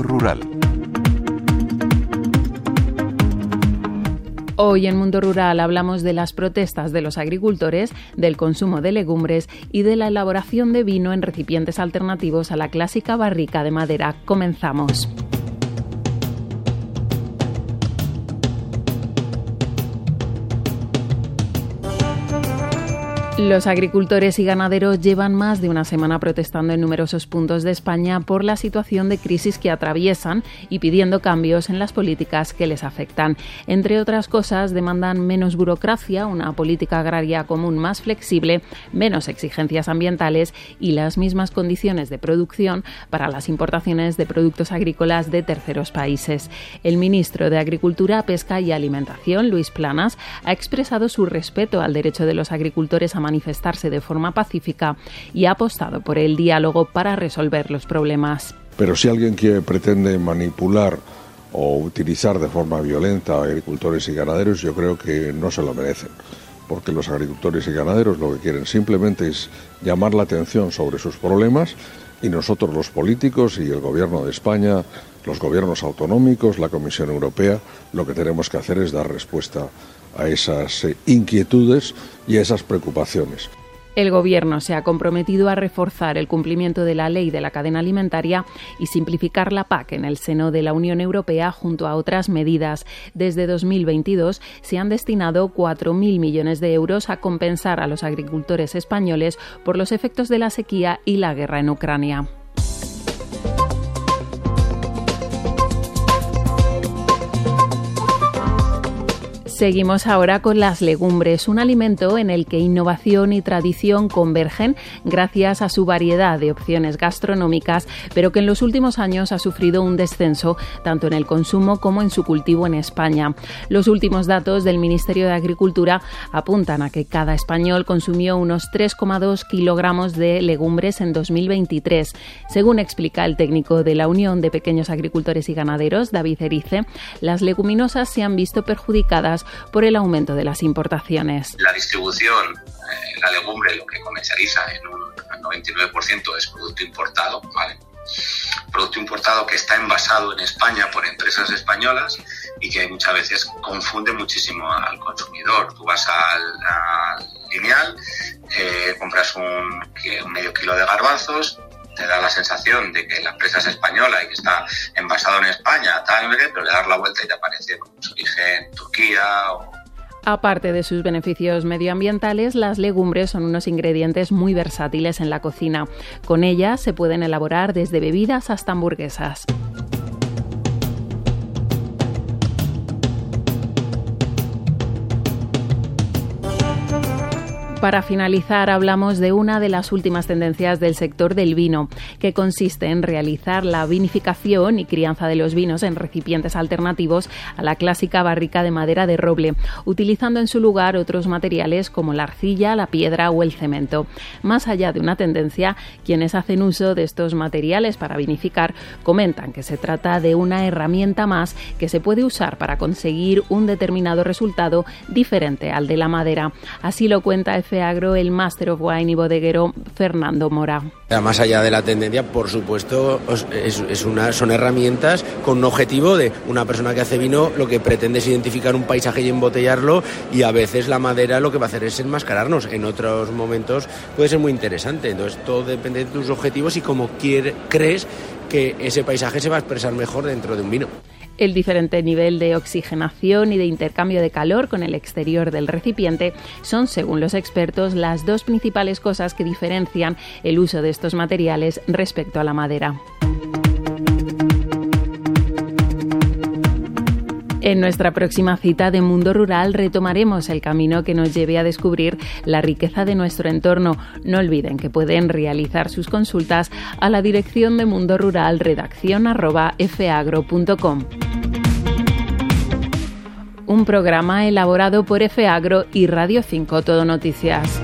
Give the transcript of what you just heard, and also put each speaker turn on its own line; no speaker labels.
Rural.
Hoy en Mundo Rural hablamos de las protestas de los agricultores, del consumo de legumbres y de la elaboración de vino en recipientes alternativos a la clásica barrica de madera. Comenzamos. Los agricultores y ganaderos llevan más de una semana protestando en numerosos puntos de España por la situación de crisis que atraviesan y pidiendo cambios en las políticas que les afectan. Entre otras cosas, demandan menos burocracia, una política agraria común más flexible, menos exigencias ambientales y las mismas condiciones de producción para las importaciones de productos agrícolas de terceros países. El ministro de Agricultura, Pesca y Alimentación, Luis Planas, ha expresado su respeto al derecho de los agricultores a manifestarse de forma pacífica y ha apostado por el diálogo para resolver los problemas.
Pero si alguien quiere pretende manipular o utilizar de forma violenta a agricultores y ganaderos, yo creo que no se lo merecen, porque los agricultores y ganaderos lo que quieren simplemente es llamar la atención sobre sus problemas y nosotros los políticos y el gobierno de España, los gobiernos autonómicos, la Comisión Europea, lo que tenemos que hacer es dar respuesta a esas eh, inquietudes y a esas preocupaciones.
El Gobierno se ha comprometido a reforzar el cumplimiento de la ley de la cadena alimentaria y simplificar la PAC en el seno de la Unión Europea junto a otras medidas. Desde 2022 se han destinado 4.000 millones de euros a compensar a los agricultores españoles por los efectos de la sequía y la guerra en Ucrania. Seguimos ahora con las legumbres, un alimento en el que innovación y tradición convergen gracias a su variedad de opciones gastronómicas, pero que en los últimos años ha sufrido un descenso tanto en el consumo como en su cultivo en España. Los últimos datos del Ministerio de Agricultura apuntan a que cada español consumió unos 3,2 kilogramos de legumbres en 2023. Según explica el técnico de la Unión de Pequeños Agricultores y Ganaderos, David Erice, las leguminosas se han visto perjudicadas por el aumento de las importaciones.
La distribución, eh, la legumbre lo que comercializa en un 99% es producto importado, ¿vale? Producto importado que está envasado en España por empresas españolas y que muchas veces confunde muchísimo al consumidor. Tú vas al, lineal, eh, compras un, un medio kilo de garbanzos, te da la sensación de que la empresa es española y que está envasado en España, tal, pero le das la vuelta y te aparece su origen Turquía
Aparte de sus beneficios medioambientales, las legumbres son unos ingredientes muy versátiles en la cocina. Con ellas se pueden elaborar desde bebidas hasta hamburguesas. Para finalizar, hablamos de una de las últimas tendencias del sector del vino, que consiste en realizar la vinificación y crianza de los vinos en recipientes alternativos a la clásica barrica de madera de roble, utilizando en su lugar otros materiales como la arcilla, la piedra o el cemento. Más allá de una tendencia, quienes hacen uso de estos materiales para vinificar comentan que se trata de una herramienta más que se puede usar para conseguir un determinado resultado diferente al de la madera. Así lo cuenta el Master of Wine y bodeguero Fernando Mora.
Más allá de la tendencia, por supuesto, es, una, son herramientas con un objetivo de una persona que hace vino, lo que pretende es identificar un paisaje y embotellarlo y a veces la madera lo que va a hacer es enmascararnos. En otros momentos puede ser muy interesante. Entonces todo depende de tus objetivos y cómo crees que ese paisaje se va a expresar mejor dentro de un vino
el diferente nivel de oxigenación y de intercambio de calor con el exterior del recipiente son, según los expertos, las dos principales cosas que diferencian el uso de estos materiales respecto a la madera. En nuestra próxima cita de Mundo Rural retomaremos el camino que nos lleve a descubrir la riqueza de nuestro entorno. No olviden que pueden realizar sus consultas a la dirección de Mundo Rural redacción fagro.com. Un programa elaborado por FAgro y Radio 5 Todo Noticias.